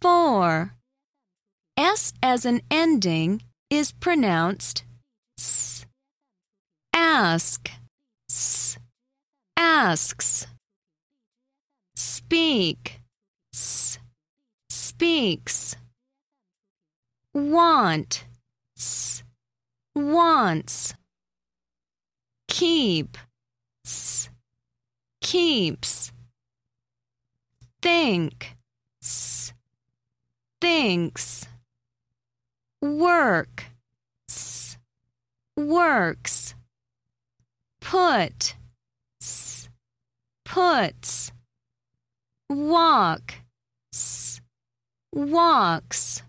four. S as an ending is pronounced s. Ask, s, asks. Speak, s, speaks. Want, s, wants. Keep, s, keeps. Think, thinks. Work, s, works. Put, puts. Walk, walks.